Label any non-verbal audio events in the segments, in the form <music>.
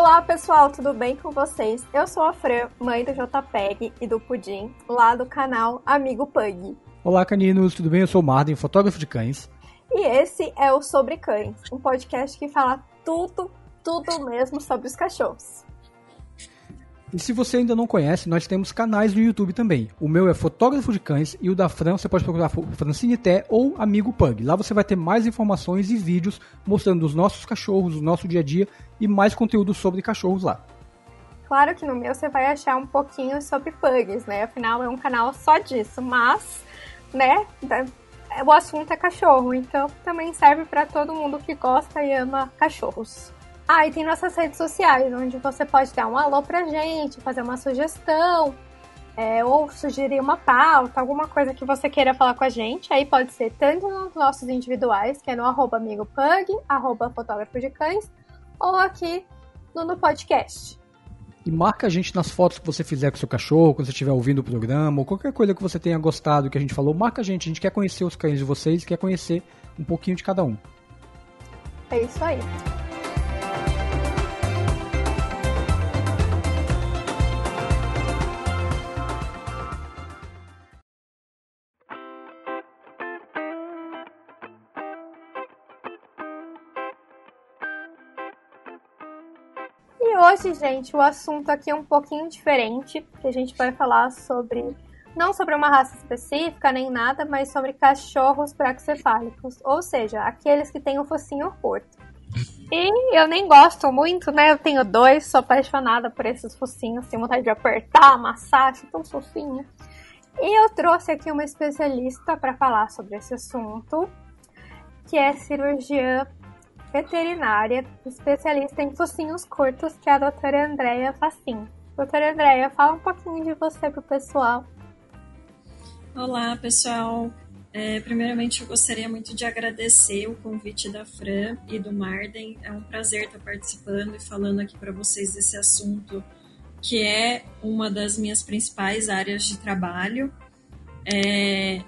Olá pessoal, tudo bem com vocês? Eu sou a Fran, mãe do JPEG e do Pudim, lá do canal Amigo Pug. Olá caninos, tudo bem? Eu sou o Marden, fotógrafo de cães. E esse é o Sobre Cães, um podcast que fala tudo, tudo mesmo sobre os cachorros. E se você ainda não conhece, nós temos canais no YouTube também. O meu é Fotógrafo de Cães e o da Fran você pode procurar Francine Té ou Amigo Pug. Lá você vai ter mais informações e vídeos mostrando os nossos cachorros, o nosso dia a dia e mais conteúdo sobre cachorros lá. Claro que no meu você vai achar um pouquinho sobre pugs, né? Afinal é um canal só disso, mas, né, o assunto é cachorro, então também serve para todo mundo que gosta e ama cachorros. Ah, e tem nossas redes sociais, onde você pode dar um alô pra gente, fazer uma sugestão, é, ou sugerir uma pauta, alguma coisa que você queira falar com a gente. Aí pode ser tanto nos nossos individuais, que é no arroba amigopug, arroba fotógrafo de cães, ou aqui no, no podcast. E marca a gente nas fotos que você fizer com seu cachorro, quando você estiver ouvindo o programa, ou qualquer coisa que você tenha gostado que a gente falou, marca a gente. A gente quer conhecer os cães de vocês, quer conhecer um pouquinho de cada um. É isso aí. Hoje, gente, o assunto aqui é um pouquinho diferente, que a gente vai falar sobre não sobre uma raça específica nem nada, mas sobre cachorros braxcefálicos, ou seja, aqueles que têm o focinho curto. E eu nem gosto muito, né? Eu tenho dois, sou apaixonada por esses focinhos, tenho vontade de apertar, amassar, acho tão fofinho. E eu trouxe aqui uma especialista para falar sobre esse assunto, que é cirurgiã veterinária, especialista em focinhos curtos, que é a doutora Andréia Facim. Doutora Andréia, fala um pouquinho de você pro pessoal. Olá, pessoal. É, primeiramente, eu gostaria muito de agradecer o convite da Fran e do Marden. É um prazer estar participando e falando aqui para vocês desse assunto que é uma das minhas principais áreas de trabalho. É,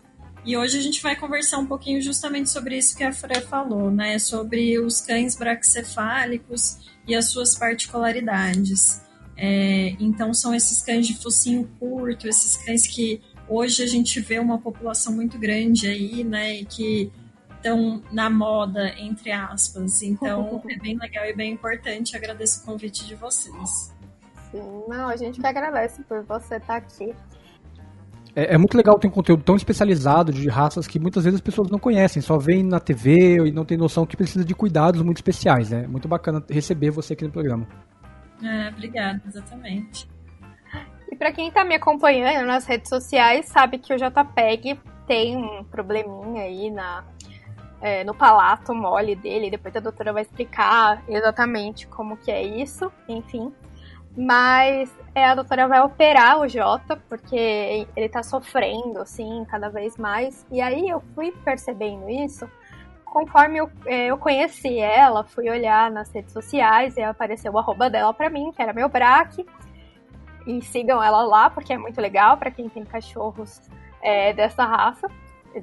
e hoje a gente vai conversar um pouquinho justamente sobre isso que a Fran falou, né? Sobre os cães braxcefálicos e as suas particularidades. É, então, são esses cães de focinho curto, esses cães que hoje a gente vê uma população muito grande aí, né? E que estão na moda, entre aspas. Então, <laughs> é bem legal e bem importante. Agradeço o convite de vocês. Sim, não, a gente que agradece por você estar aqui. É, é, muito legal ter um conteúdo tão especializado de raças que muitas vezes as pessoas não conhecem, só veem na TV e não tem noção que precisa de cuidados muito especiais. É né? muito bacana receber você aqui no programa. É, obrigada, exatamente. E para quem está me acompanhando nas redes sociais, sabe que o JPEG tem um probleminha aí na, é, no palato mole dele. Depois a doutora vai explicar exatamente como que é isso, enfim. Mas é, a doutora vai operar o Jota, porque ele tá sofrendo, assim, cada vez mais. E aí eu fui percebendo isso conforme eu, é, eu conheci ela, fui olhar nas redes sociais e apareceu o arroba dela pra mim, que era meu braque. E sigam ela lá, porque é muito legal para quem tem cachorros é, dessa raça,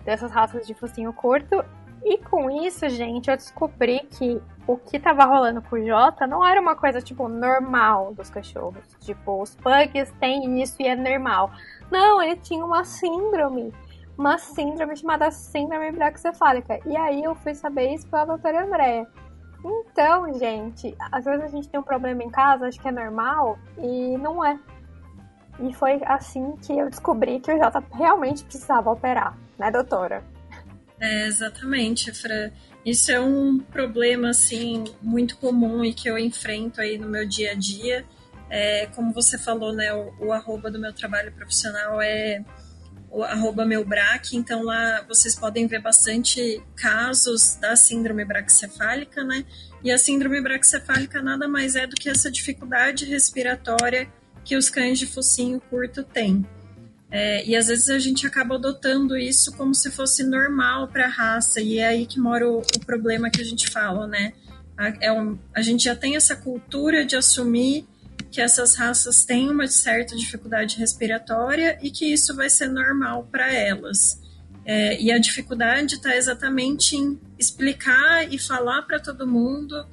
dessas raças de focinho curto. E com isso, gente, eu descobri que o que tava rolando com o Jota não era uma coisa, tipo, normal dos cachorros. Tipo, os pugs têm isso e é normal. Não, ele tinha uma síndrome. Uma síndrome chamada síndrome braxcefálica. E aí eu fui saber isso pela doutora Andréa. Então, gente, às vezes a gente tem um problema em casa, acho que é normal, e não é. E foi assim que eu descobri que o Jota realmente precisava operar, né, doutora? É, exatamente, Fran. Isso é um problema assim muito comum e que eu enfrento aí no meu dia a dia. É, como você falou, né, o, o, arroba do meu trabalho profissional é o arroba meu braque, então lá vocês podem ver bastante casos da síndrome braxcefálica, né? E a síndrome braxcefálica nada mais é do que essa dificuldade respiratória que os cães de focinho curto têm. É, e às vezes a gente acaba adotando isso como se fosse normal para a raça, e é aí que mora o, o problema que a gente fala, né? A, é um, a gente já tem essa cultura de assumir que essas raças têm uma certa dificuldade respiratória e que isso vai ser normal para elas. É, e a dificuldade está exatamente em explicar e falar para todo mundo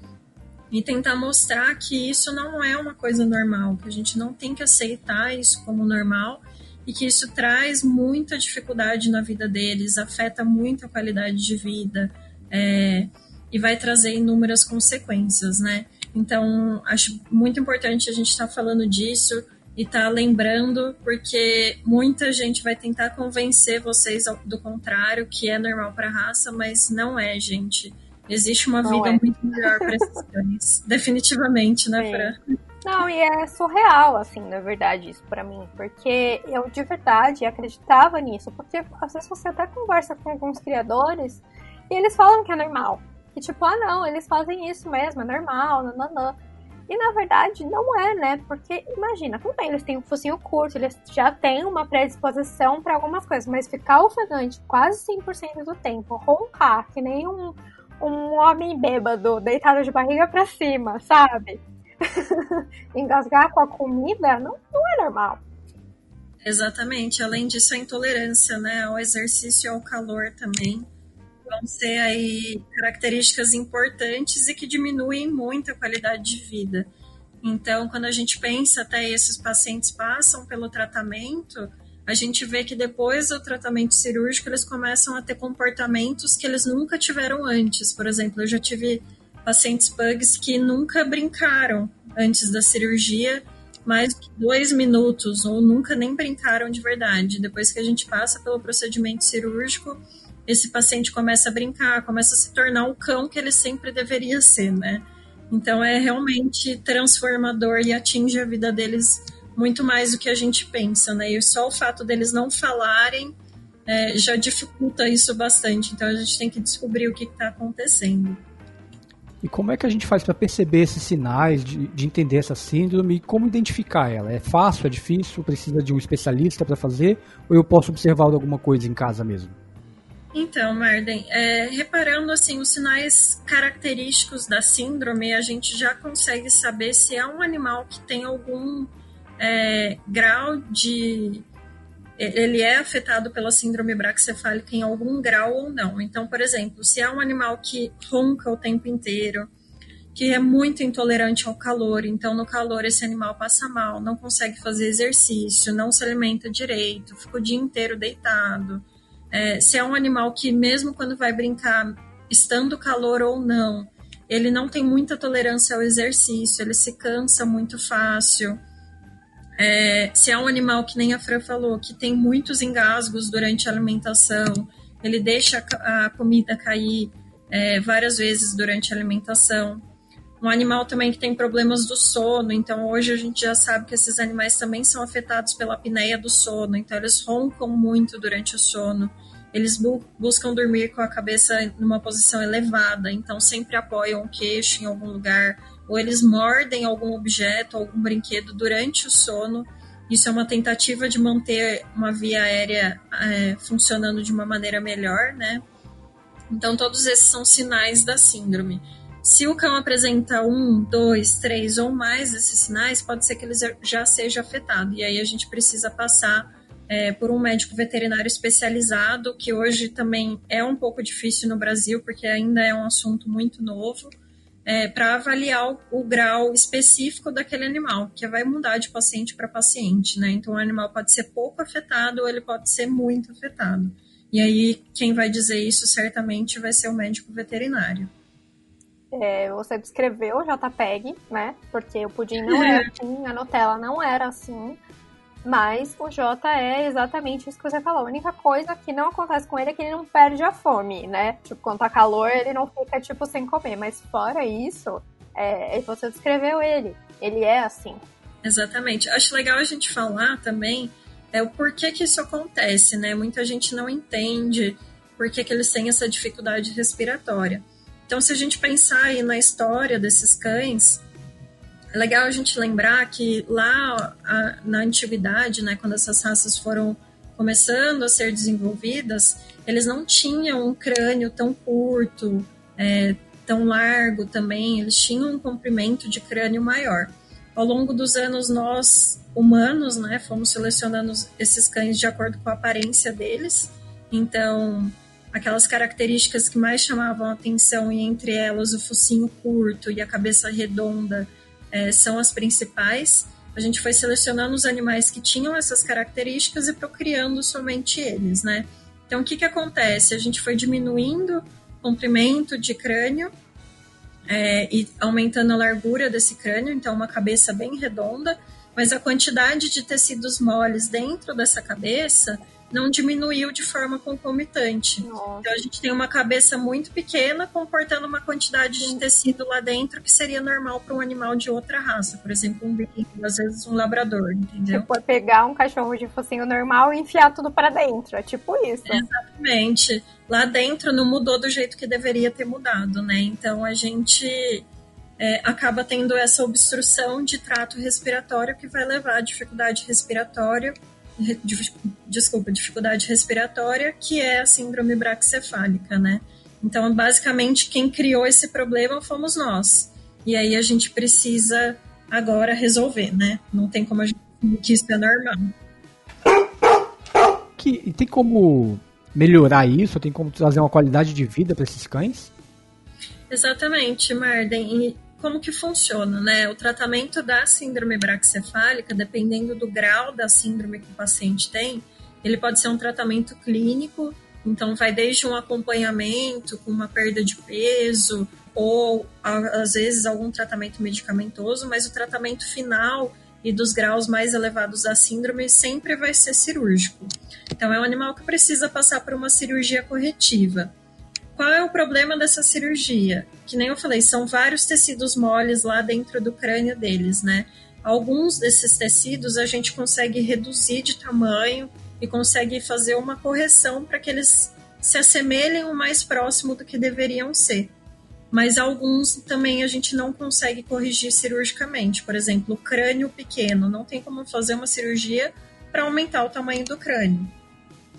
e tentar mostrar que isso não é uma coisa normal, que a gente não tem que aceitar isso como normal e que isso traz muita dificuldade na vida deles, afeta muito a qualidade de vida é, e vai trazer inúmeras consequências, né? Então, acho muito importante a gente estar tá falando disso e estar tá lembrando, porque muita gente vai tentar convencer vocês do contrário, que é normal para a raça, mas não é, gente. Existe uma não vida é. muito melhor para esses cães. <laughs> Definitivamente, né, Fran? Não, e é surreal, assim, na verdade, isso para mim. Porque eu, de verdade, acreditava nisso. Porque às vezes você até conversa com alguns criadores e eles falam que é normal. Que tipo, ah, não, eles fazem isso mesmo, é normal, nananã. E na verdade não é, né? Porque imagina, tudo bem, eles têm um focinho curto, eles já têm uma predisposição para algumas coisas, mas ficar ofegante quase 100% do tempo, roncar que nem um, um homem bêbado, deitado de barriga para cima, sabe? <laughs> engasgar com a comida não, não é normal. Exatamente. Além disso, a intolerância, né, ao exercício e ao calor também vão ser aí características importantes e que diminuem muito a qualidade de vida. Então, quando a gente pensa até esses pacientes passam pelo tratamento, a gente vê que depois do tratamento cirúrgico eles começam a ter comportamentos que eles nunca tiveram antes. Por exemplo, eu já tive pacientes pugs que nunca brincaram antes da cirurgia mais que dois minutos ou nunca nem brincaram de verdade. Depois que a gente passa pelo procedimento cirúrgico, esse paciente começa a brincar, começa a se tornar o cão que ele sempre deveria ser, né? Então é realmente transformador e atinge a vida deles muito mais do que a gente pensa, né? E só o fato deles não falarem é, já dificulta isso bastante. Então a gente tem que descobrir o que está acontecendo. E como é que a gente faz para perceber esses sinais, de, de, entender essa síndrome e como identificar ela? É fácil, é difícil? Precisa de um especialista para fazer? Ou eu posso observar alguma coisa em casa mesmo? Então, Marden, é, reparando assim os sinais característicos da síndrome, a gente já consegue saber se é um animal que tem algum é, grau de ele é afetado pela síndrome braxcefálica em algum grau ou não. Então, por exemplo, se é um animal que ronca o tempo inteiro, que é muito intolerante ao calor, então no calor esse animal passa mal, não consegue fazer exercício, não se alimenta direito, fica o dia inteiro deitado. É, se é um animal que, mesmo quando vai brincar, estando calor ou não, ele não tem muita tolerância ao exercício, ele se cansa muito fácil. É, se é um animal que nem a Fran falou, que tem muitos engasgos durante a alimentação, ele deixa a, comida cair é, várias vezes durante a alimentação. Um animal também que tem problemas do sono, então hoje a gente já sabe que esses animais também são afetados pela apneia do sono, então eles roncam muito durante o sono. Eles bu buscam dormir com a cabeça numa posição elevada, então sempre apoiam o queixo em algum lugar ou eles mordem algum objeto, algum brinquedo durante o sono. Isso é uma tentativa de manter uma via aérea é, funcionando de uma maneira melhor, né? Então, todos esses são sinais da síndrome. Se o cão apresenta um, dois, três ou mais desses sinais, pode ser que ele já seja afetado. E aí a gente precisa passar é, por um médico veterinário especializado, que hoje também é um pouco difícil no Brasil, porque ainda é um assunto muito novo é, para avaliar o, o, grau específico daquele animal, que vai mudar de paciente para paciente, né? Então, o animal pode ser pouco afetado ou ele pode ser muito afetado. E aí, quem vai dizer isso certamente vai ser o médico veterinário. É, você descreveu o JPEG, né? Porque o pudim não era <laughs> assim, a Nutella não era assim. Mas o J é exatamente isso que você falou. A única coisa que não acontece com ele é que ele não perde a fome, né? Tipo, quando tá calor, ele não fica, tipo, sem comer. Mas fora isso, é, você descreveu ele. Ele é assim. Exatamente. Acho legal a gente falar também é o porquê que isso acontece, né? Muita gente não entende por que, que eles têm essa dificuldade respiratória. Então, se a gente pensar aí na história desses cães, é legal a gente lembrar que lá a, na antiguidade, né, quando essas raças foram começando a ser desenvolvidas, eles não tinham um crânio tão curto, é, tão largo também, eles tinham um comprimento de crânio maior. Ao longo dos anos, nós, humanos, né, fomos selecionando esses cães de acordo com a aparência deles. Então, aquelas características que mais chamavam atenção, e entre elas o focinho curto e a cabeça redonda, é, são as principais. A gente foi selecionando os animais que tinham essas características e procriando somente eles, né? Então, o que, que acontece? A gente foi diminuindo o comprimento de crânio é, e aumentando a largura desse crânio, então uma cabeça bem redonda, mas a quantidade de tecidos moles dentro dessa cabeça não diminuiu de forma concomitante. Nossa. Então a gente tem uma cabeça muito pequena comportando uma quantidade de tecido lá dentro que seria normal para um animal de outra raça, por exemplo, um biquinho, às vezes um labrador, entendeu? Você pode pegar um cachorro de focinho normal e enfiar tudo para dentro, é tipo isso. Exatamente. Lá dentro não mudou do jeito que deveria ter mudado, né? Então a gente é, acaba tendo essa obstrução de trato respiratório que vai levar a dificuldade respiratória desculpa, dificuldade respiratória, que é a síndrome braxcefálica, né? Então, basicamente, quem criou esse problema fomos nós. E aí a gente precisa agora resolver, né? Não tem como a gente que isso é normal. Que, tem como melhorar isso? Tem como trazer uma qualidade de vida para esses cães? Exatamente, Marden. E como que funciona, né? O tratamento da síndrome braxcefálica, dependendo do grau da síndrome que o paciente tem, ele pode ser um tratamento clínico, então vai desde um acompanhamento com uma perda de peso ou às vezes algum tratamento medicamentoso, mas o tratamento final e dos graus mais elevados da síndrome sempre vai ser cirúrgico. Então é um animal que precisa passar por uma cirurgia corretiva. Qual é o problema dessa cirurgia? Que nem eu falei, são vários tecidos moles lá dentro do crânio deles, né? Alguns desses tecidos a gente consegue reduzir de tamanho e consegue fazer uma correção para que eles se assemelhem o mais próximo do que deveriam ser. Mas alguns também a gente não consegue corrigir cirurgicamente. Por exemplo, o crânio pequeno, não tem como fazer uma cirurgia para aumentar o tamanho do crânio.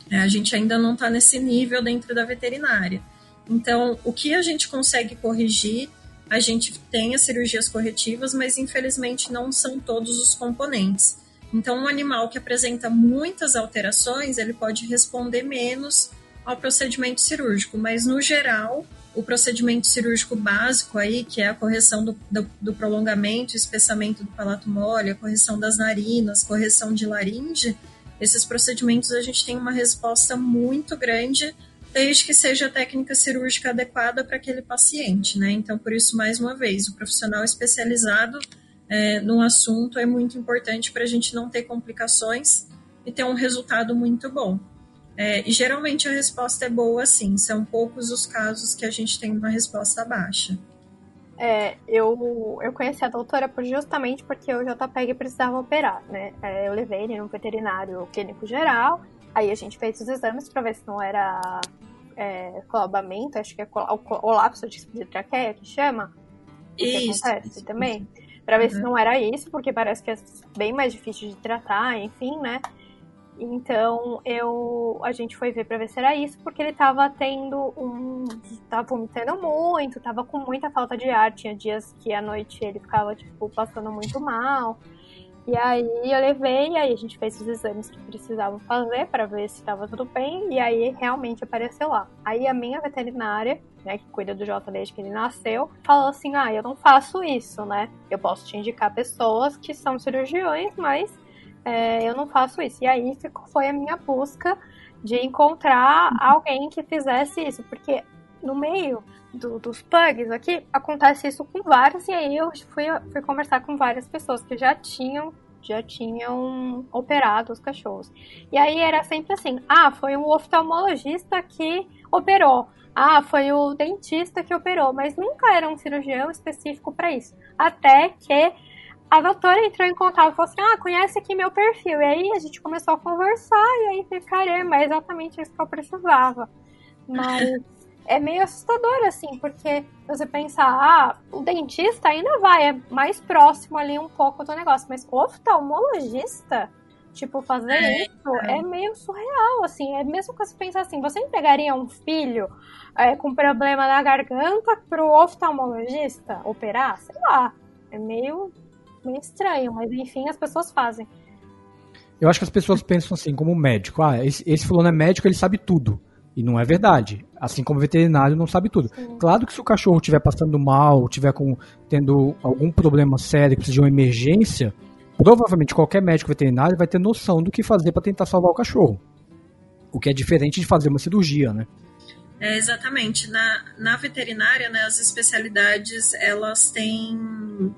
É, a gente ainda não está nesse nível dentro da veterinária. Então, o que a gente consegue corrigir, a gente tem as cirurgias corretivas, mas infelizmente não são todos os componentes. Então, um animal que apresenta muitas alterações, ele pode responder menos ao procedimento cirúrgico, mas no geral, o procedimento cirúrgico básico aí, que é a correção do, do, do prolongamento espessamento do palato mole, a correção das narinas, correção de laringe, esses procedimentos a gente tem uma resposta muito grande desde que seja a técnica cirúrgica adequada para aquele paciente, né? Então, por isso, mais uma vez, o profissional especializado é, no assunto é muito importante para a gente não ter complicações e ter um resultado muito bom. É, e geralmente a resposta é boa, sim. São poucos os casos que a gente tem uma resposta baixa. É, eu, eu conheci a doutora justamente porque o JPEG precisava operar, né? É, eu levei ele no veterinário clínico geral Aí a gente fez os exames para ver se não era é, colabamento, acho que é colapso de, de traqueia que chama. Isso. Que acontece também. Para ver uhum. se não era isso, porque parece que é bem mais difícil de tratar, enfim, né? Então eu a gente foi ver para ver se era isso, porque ele tava tendo um. tava vomitando muito, tava com muita falta de ar. Tinha dias que à noite ele ficava, tipo, passando muito mal. E aí eu levei, e aí a gente fez os exames que precisavam fazer para ver se estava tudo bem, e aí realmente apareceu lá. Aí a minha veterinária, né, que cuida do Jota desde que ele nasceu, falou assim: ah, eu não faço isso, né? Eu posso te indicar pessoas que são cirurgiões, mas é, eu não faço isso. E aí foi a minha busca de encontrar alguém que fizesse isso, porque no meio do, dos pugs aqui, acontece isso com vários, e aí eu fui, fui conversar com várias pessoas que já tinham já tinham operado os cachorros. E aí era sempre assim: ah, foi um oftalmologista que operou. Ah, foi o dentista que operou, mas nunca era um cirurgião específico para isso. Até que a doutora entrou em contato e falou assim: Ah, conhece aqui meu perfil. E aí a gente começou a conversar, e aí falei, caramba, é exatamente isso que eu precisava. Mas é meio assustador, assim, porque você pensa, ah, o dentista ainda vai, é mais próximo ali um pouco do negócio, mas oftalmologista, tipo, fazer é, isso é. é meio surreal, assim, é mesmo que você pensar assim, você entregaria um filho é, com problema na garganta pro oftalmologista operar? Sei lá, é meio, meio estranho, mas enfim, as pessoas fazem. Eu acho que as pessoas pensam assim, como médico, ah, esse, esse fulano é médico, ele sabe tudo. E não é verdade. Assim como o veterinário não sabe tudo. Sim. Claro que se o cachorro estiver passando mal, estiver com, tendo algum problema sério, precisa de uma emergência, provavelmente qualquer médico veterinário vai ter noção do que fazer para tentar salvar o cachorro. O que é diferente de fazer uma cirurgia, né? É, exatamente. Na, na veterinária, né, as especialidades elas têm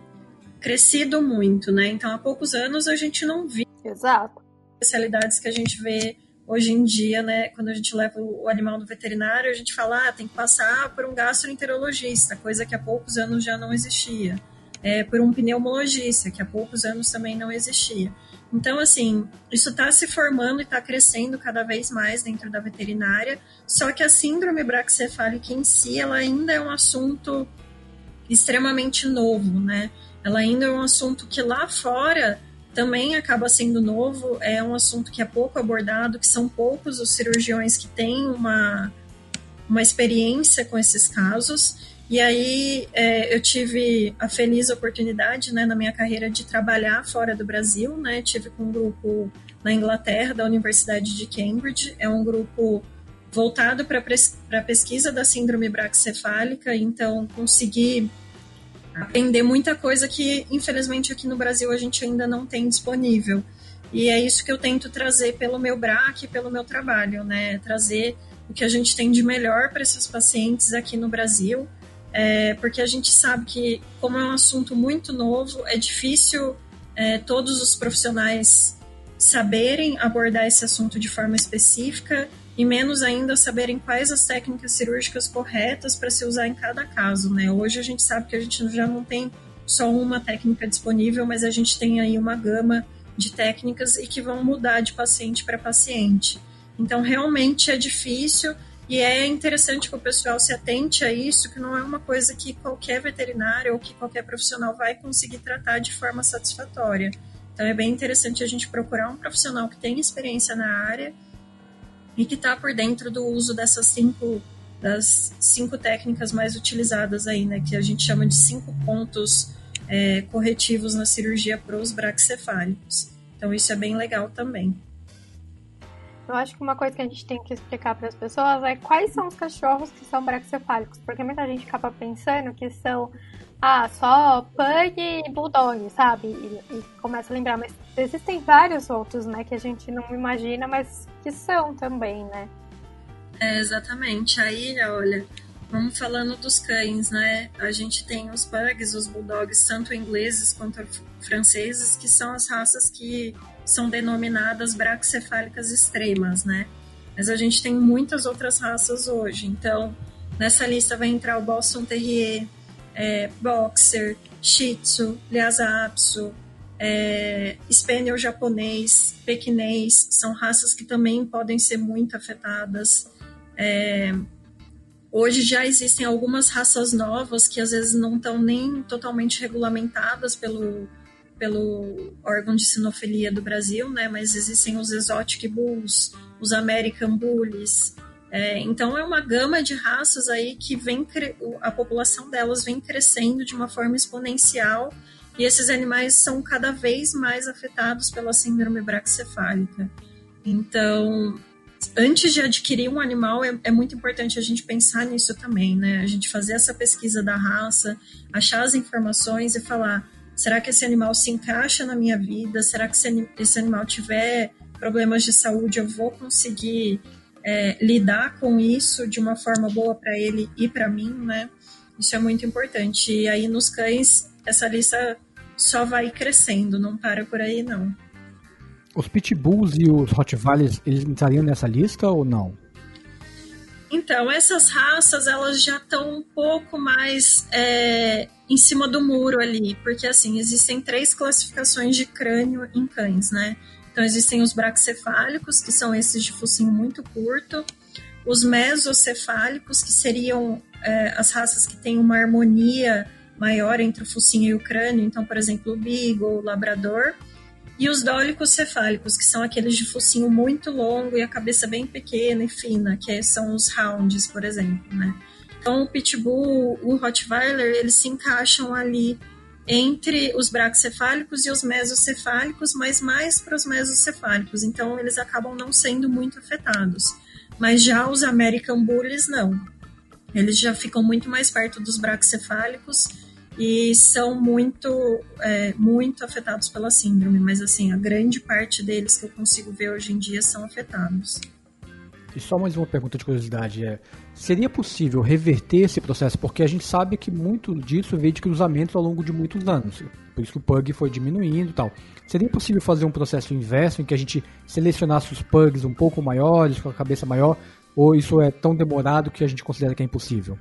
crescido muito, né? Então, há poucos anos a gente não via Exato. especialidades que a gente vê hoje em dia, né, quando a gente leva o animal no veterinário, a gente fala, ah, tem que passar por um gastroenterologista, coisa que há poucos anos já não existia. É, por um pneumologista, que há poucos anos também não existia. Então, assim, isso está se formando e está crescendo cada vez mais dentro da veterinária, só que a síndrome braxcefálica em si, ela ainda é um assunto extremamente novo, né? Ela ainda é um assunto que lá fora também acaba sendo novo, é um assunto que é pouco abordado, que são poucos os cirurgiões que têm uma, uma experiência com esses casos. E aí é, eu tive a feliz oportunidade, né, na minha carreira de trabalhar fora do Brasil, né? Tive com um grupo na Inglaterra, da Universidade de Cambridge. É um grupo voltado para a pesquisa da síndrome braxcefálica, então consegui aprender muita coisa que, infelizmente, aqui no Brasil a gente ainda não tem disponível. E é isso que eu tento trazer pelo meu BRAC, pelo meu trabalho, né? Trazer o que a gente tem de melhor para esses pacientes aqui no Brasil, é, porque a gente sabe que, como é um assunto muito novo, é difícil é, todos os profissionais saberem abordar esse assunto de forma específica e menos ainda saberem quais as técnicas cirúrgicas corretas para se usar em cada caso, né? Hoje a gente sabe que a gente já não tem só uma técnica disponível, mas a gente tem aí uma gama de técnicas e que vão mudar de paciente para paciente. Então, realmente é difícil e é interessante que o pessoal se atente a isso, que não é uma coisa que qualquer veterinário ou que qualquer profissional vai conseguir tratar de forma satisfatória. Então, é bem interessante a gente procurar um profissional que tenha experiência na área e que está por dentro do uso dessas cinco das cinco técnicas mais utilizadas aí, né, que a gente chama de cinco pontos é, corretivos na cirurgia para os braxcefálicos. Então isso é bem legal também. Eu acho que uma coisa que a gente tem que explicar para as pessoas é quais são os cachorros que são braxcefálicos, porque muita gente acaba pensando que são ah, só Pug e Bulldog, sabe? E, e, começa a lembrar, mas existem vários outros, né, que a gente não imagina, mas que são também, né? É, exatamente. Aí, olha, vamos falando dos cães, né? A gente tem os Pugs, os Bulldogs, tanto ingleses quanto franceses, que são as raças que são denominadas braxcefálicas extremas, né? Mas a gente tem muitas outras raças hoje. Então, nessa lista vai entrar o Boston Terrier, é, Boxer, Shih Tzu, Lhasa Apso, é, Spaniel japonês, pequinês, são raças que também podem ser muito afetadas. É, hoje já existem algumas raças novas que às vezes não estão nem totalmente regulamentadas pelo, pelo órgão de sinofilia do Brasil, né? Mas existem os Exotic Bulls, os American Bullies, é, então é uma gama de raças aí que vem a população delas vem crescendo de uma forma exponencial e esses animais são cada vez mais afetados pela síndrome braxcefálica. Então, antes de adquirir um animal, é, é, muito importante a gente pensar nisso também, né? A gente fazer essa pesquisa da raça, achar as informações e falar: será que esse animal se encaixa na minha vida? Será que se esse animal tiver problemas de saúde, eu vou conseguir é, lidar com isso de uma forma boa para ele e para mim, né? Isso é muito importante. E aí nos cães, essa lista só vai crescendo, não para por aí não. Os pitbulls e os rottweilers, eles entrariam nessa lista ou não? Então, essas raças, elas já estão um pouco mais é, em cima do muro ali, porque assim, existem três classificações de crânio em cães, né? Então, existem os braxcefálicos, que são esses de focinho muito curto, os mesocefálicos, que seriam é, as raças que têm uma harmonia maior entre o focinho e o crânio, então, por exemplo, o Beagle, o Labrador, e os dólicos cefálicos, que são aqueles de focinho muito longo e a cabeça bem pequena e fina, que são os Hounds, por exemplo, né? Então, o Pitbull, o Rottweiler, eles se encaixam ali entre os braxcefálicos e os mesocefálicos, mas mais para os mesocefálicos, então eles acabam não sendo muito afetados. Mas já os American Bullies, não. Eles já ficam muito mais perto dos braxcefálicos e são muito, é, muito afetados pela síndrome. Mas, assim, a grande parte deles que eu consigo ver hoje em dia são afetados. E só mais uma pergunta de curiosidade é, seria possível reverter esse processo? Porque a gente sabe que muito disso veio de cruzamentos ao longo de muitos anos. Por isso que o pug foi diminuindo e tal. Seria possível fazer um processo inverso em que a gente selecionasse os pugs um pouco maiores, com a cabeça maior, ou isso é tão demorado que a gente considera que é impossível?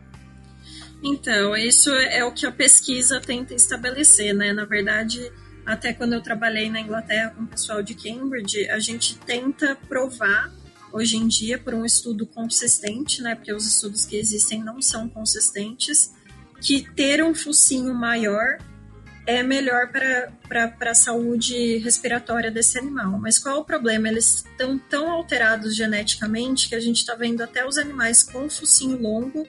Então, isso é o que a pesquisa tenta estabelecer, né? Na verdade, até quando eu trabalhei na Inglaterra com o pessoal de Cambridge, a gente tenta provar hoje em dia por um estudo consistente, né? Porque os estudos que existem não são consistentes, que ter um focinho maior é melhor para a saúde respiratória desse animal. Mas qual é o problema? Eles estão tão alterados geneticamente que a gente está vendo até os animais com focinho longo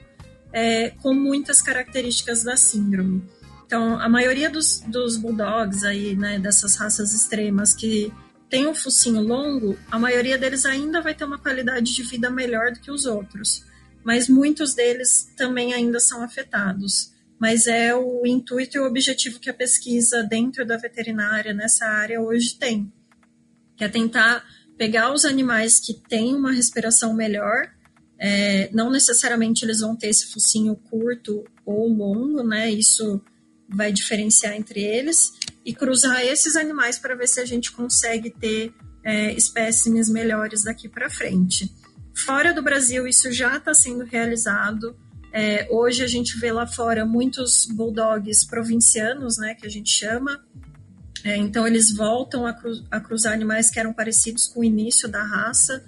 é, com muitas características da síndrome. Então, a maioria dos, dos bulldogs aí, né, dessas raças extremas que tem um focinho longo, a maioria deles ainda vai ter uma qualidade de vida melhor do que os outros. Mas muitos deles também ainda são afetados mas é o intuito e o objetivo que a pesquisa dentro da veterinária nessa área hoje tem, que é tentar pegar os animais que têm uma respiração melhor, é, não necessariamente eles vão ter esse focinho curto ou longo, né? Isso vai diferenciar entre eles e cruzar esses animais para ver se a gente consegue ter é, espécimes melhores daqui para frente. Fora do Brasil, isso já está sendo realizado. É, hoje a gente vê lá fora muitos bulldogs provincianos, né, que a gente chama. É, então eles voltam a, cru a, cruzar animais que eram parecidos com o início da raça.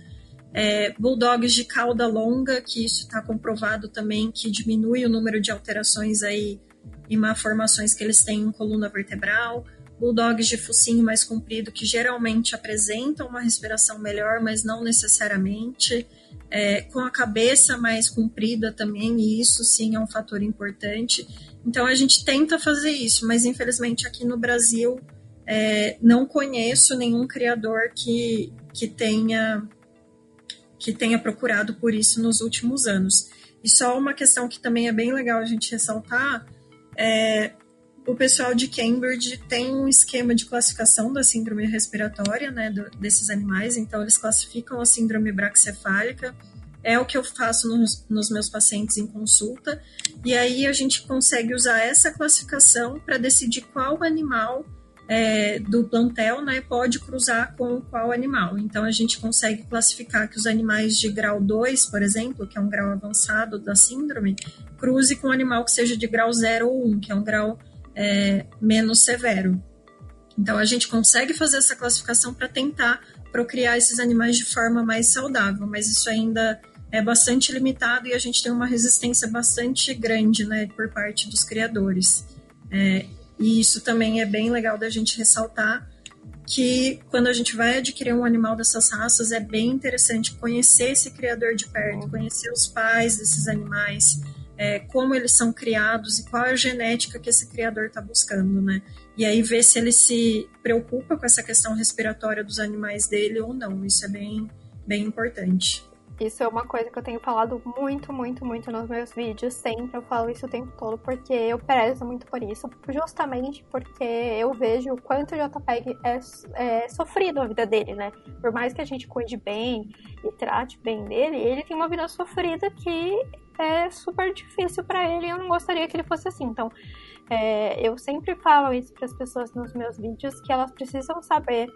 É, bulldogs de cauda longa, que isso está comprovado também que diminui o número de alterações aí e malformações que eles têm em coluna vertebral. Bulldogs de focinho mais comprido, que geralmente apresentam uma respiração melhor, mas não necessariamente é, com a cabeça mais comprida também, e isso sim é um fator importante. Então a gente tenta fazer isso, mas infelizmente aqui no Brasil é, não conheço nenhum criador que, que tenha que tenha procurado por isso nos últimos anos. E só uma questão que também é bem legal a gente ressaltar é o pessoal de Cambridge tem um esquema de classificação da síndrome respiratória, né, do, desses animais, então eles classificam a síndrome braxcefálica, é o que eu faço nos, nos meus pacientes em consulta, e aí a gente consegue usar essa classificação para decidir qual animal é, do plantel né, pode cruzar com qual animal. Então a gente consegue classificar que os animais de grau 2, por exemplo, que é um grau avançado da síndrome, cruze com um animal que seja de grau 0 ou 1, que é um grau é, menos severo. Então a gente consegue fazer essa classificação para tentar procriar esses animais de forma mais saudável, mas isso ainda é bastante limitado e a gente tem uma resistência bastante grande né, por parte dos criadores. É, e isso também é bem legal da gente ressaltar que quando a gente vai adquirir um animal dessas raças é bem interessante conhecer esse criador de perto, conhecer os pais desses animais, é, como eles são criados e qual é a genética que esse criador está buscando, né? E aí ver se ele se preocupa com essa questão respiratória dos animais dele ou não. Isso é bem, bem importante. Isso é uma coisa que eu tenho falado muito, muito, muito nos meus vídeos. Sempre eu falo isso o tempo todo, porque eu prezo muito por isso. Justamente porque eu vejo o quanto o JPEG é, é sofrido a vida dele, né? Por mais que a gente cuide bem e trate bem dele, ele tem uma vida sofrida que é super difícil para ele eu não gostaria que ele fosse assim. Então, é, eu sempre falo isso para as pessoas nos meus vídeos que elas precisam saber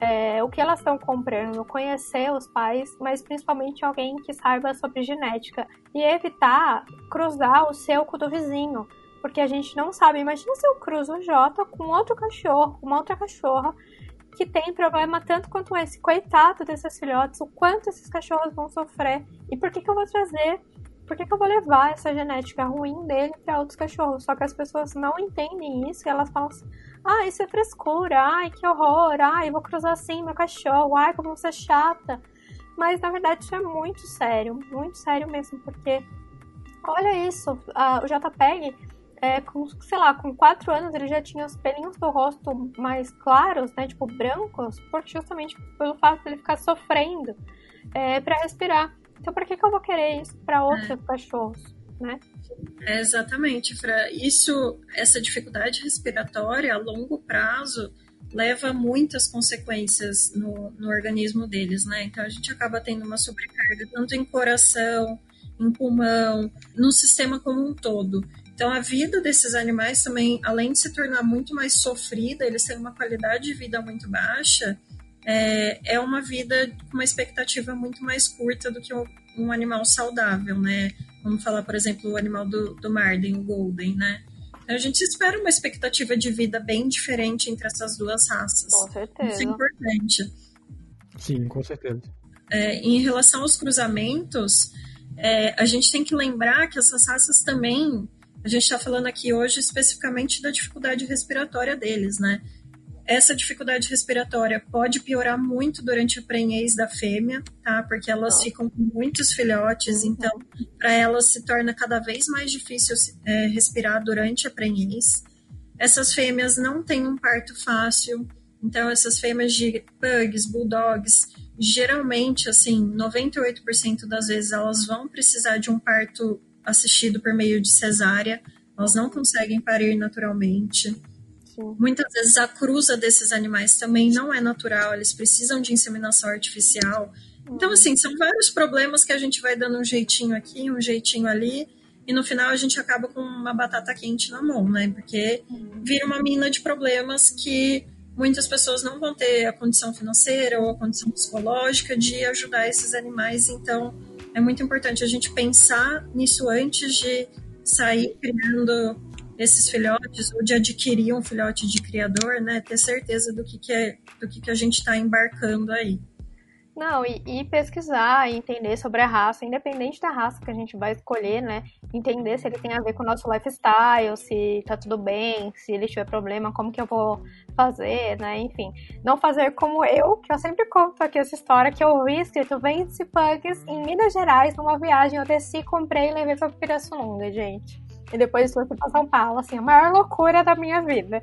é, o que elas estão comprando, conhecer os pais, mas principalmente alguém que saiba sobre genética e evitar cruzar o seu com o do vizinho, porque a gente não sabe. Imagina se eu cruzo o Jota com outro cachorro, com uma outra cachorra que tem problema tanto quanto esse, coitado desses filhotes, o quanto esses cachorros vão sofrer e por que, que eu vou trazer por que, que, eu vou levar essa genética ruim dele para outros cachorros? Só que as pessoas não entendem isso e elas falam assim: ah, isso é frescura, ai, que horror, ai, vou cruzar assim meu cachorro, ai, como você é chata. Mas na verdade isso é muito sério, muito sério mesmo, porque olha isso, uh, o JPEG, é, com, sei lá, com 4 anos ele já tinha os pelinhos do rosto mais claros, né, tipo brancos, porque justamente pelo fato de ele ficar sofrendo é, para respirar. Então por que, que eu vou querer isso para outros é. cachorros, né? É exatamente, Fra. Isso, essa dificuldade respiratória a longo prazo leva muitas consequências no, no organismo deles, né? Então a gente acaba tendo uma sobrecarga tanto em coração, em pulmão, no sistema como um todo. Então a vida desses animais também, além de se tornar muito mais sofrida, eles têm uma qualidade de vida muito baixa, é, é uma vida com uma expectativa muito mais curta do que um animal saudável, né? Vamos falar, por exemplo, o animal do, do Marden, o Golden, né? Então, a gente espera uma expectativa de vida bem diferente entre essas duas raças. Com certeza. Isso é importante. Sim, com certeza. É, em relação aos cruzamentos, é, a gente tem que lembrar que essas raças também. A gente está falando aqui hoje especificamente da dificuldade respiratória deles, né? Essa dificuldade respiratória pode piorar muito durante a prenhez da fêmea, tá? Porque elas ficam com muitos filhotes, então para elas se torna cada vez mais difícil é, respirar durante a prenhez. Essas fêmeas não têm um parto fácil, então essas fêmeas de pugs, bulldogs, geralmente, assim, 98% das vezes elas vão precisar de um parto assistido por meio de cesárea, elas não conseguem parir naturalmente. Muitas vezes a cruza desses animais também não é natural, eles precisam de inseminação artificial. Então, assim, são vários problemas que a gente vai dando um jeitinho aqui, um jeitinho ali, e no final a gente acaba com uma batata quente na mão, né? Porque vira uma mina de problemas que muitas pessoas não vão ter a condição financeira ou a condição psicológica de ajudar esses animais. Então, é muito importante a gente pensar nisso antes de sair criando esses filhotes ou de adquirir um filhote de criador, né? Ter certeza do que, que é, do que, que a gente está embarcando aí. Não, e, e, pesquisar entender sobre a raça, independente da raça que a gente vai escolher, né? Entender se ele tem a ver com o nosso lifestyle, se tá tudo bem, se ele tiver problema, como que eu vou fazer, né? Enfim, não fazer como eu, que eu sempre conto aqui essa história, que eu vi escrito Vende-se Pugs em Minas Gerais, numa viagem, eu desci, comprei e levei pra Pirassununga, gente. E depois fui para São Paulo, assim, a maior loucura da minha vida.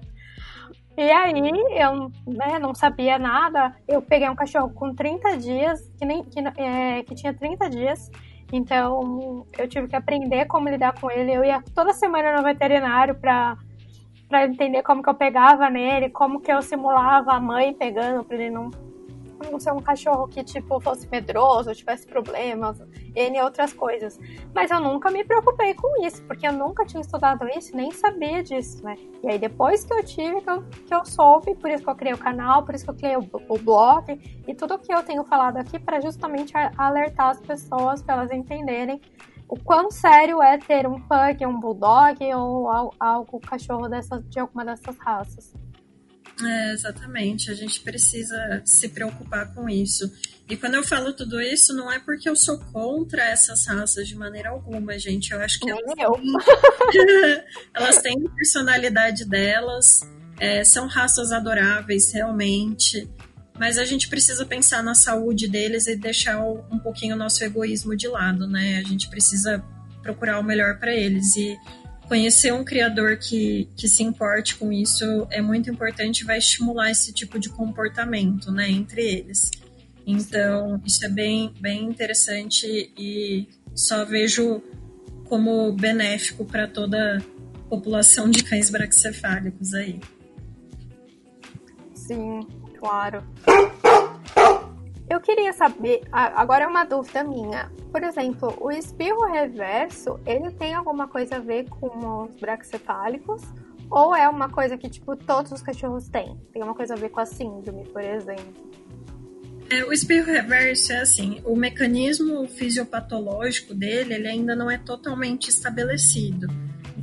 E aí, eu né, não sabia nada. Eu peguei um cachorro com 30 dias, que, nem, que, é, que tinha 30 dias. Então, eu tive que aprender como lidar com ele. Eu ia toda semana no veterinário para para entender como que eu pegava nele, como que eu simulava a mãe pegando para ele não não ser um cachorro que, tipo, fosse medroso, tivesse problemas, e outras coisas. Mas eu nunca me preocupei com isso, porque eu nunca tinha estudado isso, nem sabia disso, né? E aí depois que eu tive, que eu, que eu soube, por isso que eu criei o canal, por isso que eu criei o, o blog, e tudo que eu tenho falado aqui para justamente alertar as pessoas, para elas entenderem o quão sério é ter um pug, um bulldog ou algo, algo cachorro dessas, de alguma dessas raças. É, exatamente, a gente precisa se preocupar com isso. E quando eu falo tudo isso, não é porque eu sou contra essas raças de maneira alguma, gente. Eu acho que elas, têm, <laughs> elas têm personalidade delas, é, são raças adoráveis, realmente. Mas a gente precisa pensar na saúde deles e deixar um pouquinho o nosso egoísmo de lado, né? A gente precisa procurar o melhor para eles. E conhecer um criador que, que se importe com isso é muito importante vai estimular esse tipo de comportamento né, entre eles. Então, isso é bem, bem interessante e só vejo como benéfico para toda a população de cães braxcefálicos aí. Sim, claro. Eu queria saber, agora é uma dúvida minha. Por exemplo, o espirro reverso, ele tem alguma coisa a ver com os braxcefálicos? Ou é uma coisa que, tipo, todos os cachorros têm? Tem uma coisa a ver com a síndrome, por exemplo? É, o espirro reverso é assim, o mecanismo fisiopatológico dele ele ainda não é totalmente estabelecido.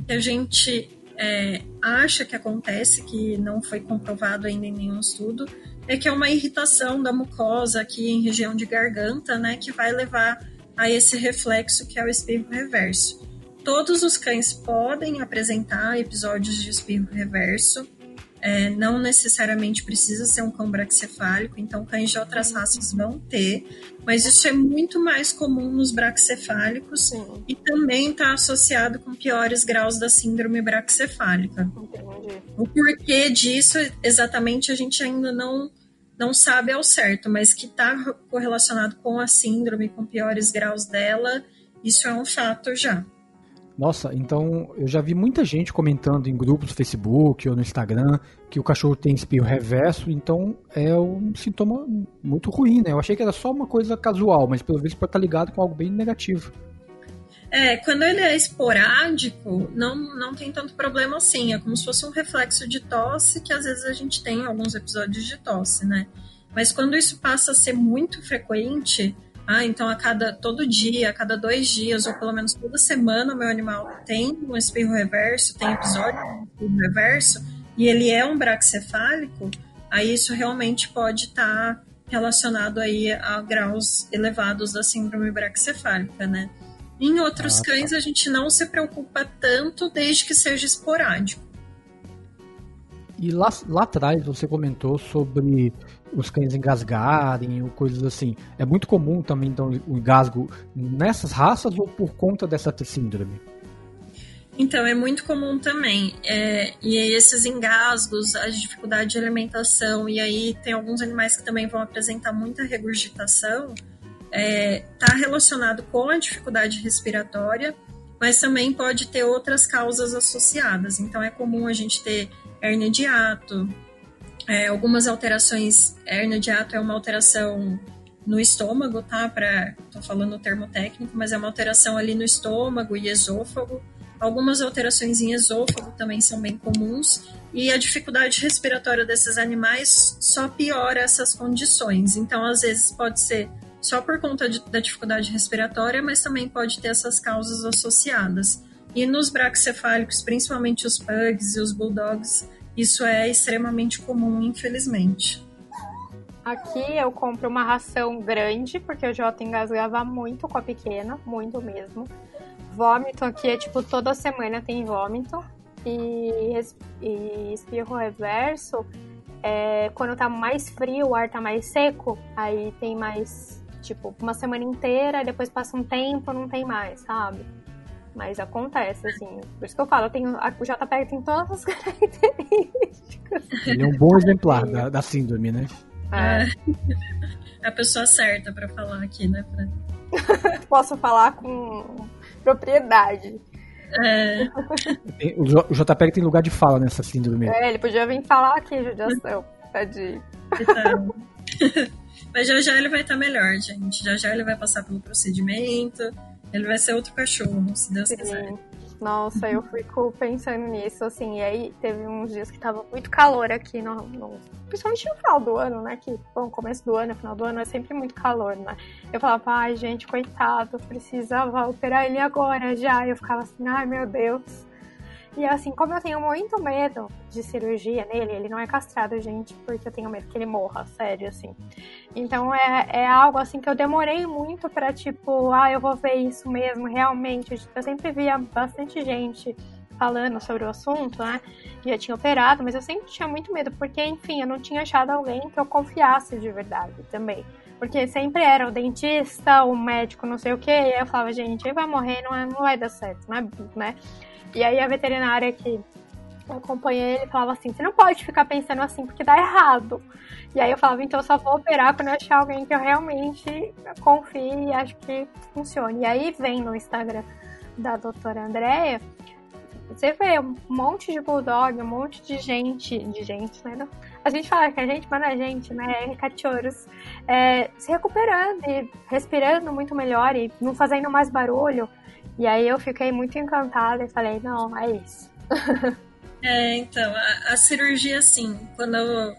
A gente é, acha que acontece, que não foi comprovado ainda em nenhum estudo, é que é uma irritação da mucosa aqui em região de garganta, né, que vai levar a esse reflexo que é o espirro reverso. Todos os cães podem apresentar episódios de espirro reverso, é, não necessariamente precisa ser um cão braxcefálico, então cães de outras raças vão ter, mas isso é muito mais comum nos braxcefálicos Sim. e também está associado com piores graus da síndrome braxcefálica. Entendi. O porquê disso, exatamente, a gente ainda não não sabe ao certo, mas que está correlacionado com a síndrome, com piores graus dela, isso é um fato já. Nossa, então eu já vi muita gente comentando em grupos do Facebook ou no Instagram que o cachorro tem espirro reverso, então é um sintoma muito ruim, né? Eu achei que era só uma coisa casual, mas pelo visto pode estar ligado com algo bem negativo. É, quando ele é esporádico, não, não tem tanto problema assim. É como se fosse um reflexo de tosse, que às vezes a gente tem alguns episódios de tosse, né? Mas quando isso passa a ser muito frequente, ah, então a cada todo dia, a cada dois dias, ou pelo menos toda semana, o meu animal tem um espirro reverso, tem episódio de espirro reverso, e ele é um braxcefálico, aí isso realmente pode estar tá relacionado aí a graus elevados da síndrome braxcefálica, né? Em outros ah, tá. cães a gente não se preocupa tanto desde que seja esporádico. E lá, lá atrás você comentou sobre os cães engasgarem ou coisas assim. É muito comum também então, o engasgo nessas raças ou por conta dessa síndrome? Então, é muito comum também. É, e esses engasgos, a dificuldade de alimentação, e aí tem alguns animais que também vão apresentar muita regurgitação, está é, tá relacionado com a dificuldade respiratória, mas também pode ter outras causas associadas. Então, é comum a gente ter hernia de ato, é, algumas alterações. Hernia de ato é uma alteração no estômago, tá? Pra, tô falando o termo técnico, mas é uma alteração ali no estômago e esôfago. Algumas alterações em esôfago também são bem comuns. E a dificuldade respiratória desses animais só piora essas condições. Então, às vezes, pode ser só por conta de, da dificuldade respiratória, mas também pode ter essas causas associadas. E nos braxcefálicos, principalmente os pugs e os bulldogs, isso é extremamente comum, infelizmente. Aqui eu compro uma ração grande, porque o Jota engasgava muito com a pequena, muito mesmo. Vômito aqui é tipo toda semana tem vômito. E, e espirro reverso, é, quando tá mais frio, o ar tá mais seco, aí tem mais, tipo, uma semana inteira, depois passa um tempo, não tem mais, sabe? Mas acontece, assim. Por isso que eu falo, eu tenho, o JPEG tem todas as <laughs> características. Ele é um bom exemplar da, da síndrome, né? É. é a pessoa certa para falar aqui, né, Fran? <laughs> Posso falar com propriedade. É. O JPEG tem lugar de fala nessa síndrome. É, ele podia vir falar aqui, judiação. Tadinho. Então. Mas já já ele vai estar melhor, gente. Já já ele vai passar pelo procedimento ele vai ser outro cachorro, se Deus Sim. quiser. Nossa, eu fico pensando nisso, assim, e aí teve uns dias que tava muito calor aqui, no, no, principalmente no final do ano, né, que, bom, começo do ano, final do ano é sempre muito calor, né, eu falava, ai, gente, coitado, precisava operar ele agora já, eu ficava assim, ai, meu Deus, e assim, como eu tenho muito medo de cirurgia nele, ele não é castrado, gente, porque eu tenho medo que ele morra, sério, assim. Então é, é algo assim que eu demorei muito para tipo, ah, eu vou ver isso mesmo, realmente. Eu sempre via bastante gente falando sobre o assunto, né? E eu tinha operado, mas eu sempre tinha muito medo, porque, enfim, eu não tinha achado alguém que eu confiasse de verdade também. Porque sempre era o dentista, o médico, não sei o que, e eu falava, gente, ele vai morrer, não, é, não vai dar certo, é, né? E aí a veterinária que acompanhei ele falava assim: você não pode ficar pensando assim porque dá errado. E aí eu falava: então eu só vou operar quando eu achar alguém que eu realmente confie e acho que funcione. E aí vem no Instagram da doutora Andréia. Você vê um monte de bulldog, um monte de gente, de gente, né? A gente fala que a gente, mas é gente, né? Cachorros é, se recuperando e respirando muito melhor e não fazendo mais barulho. E aí eu fiquei muito encantada e falei, não, é isso. <laughs> é, então, a, a, cirurgia, assim, quando eu,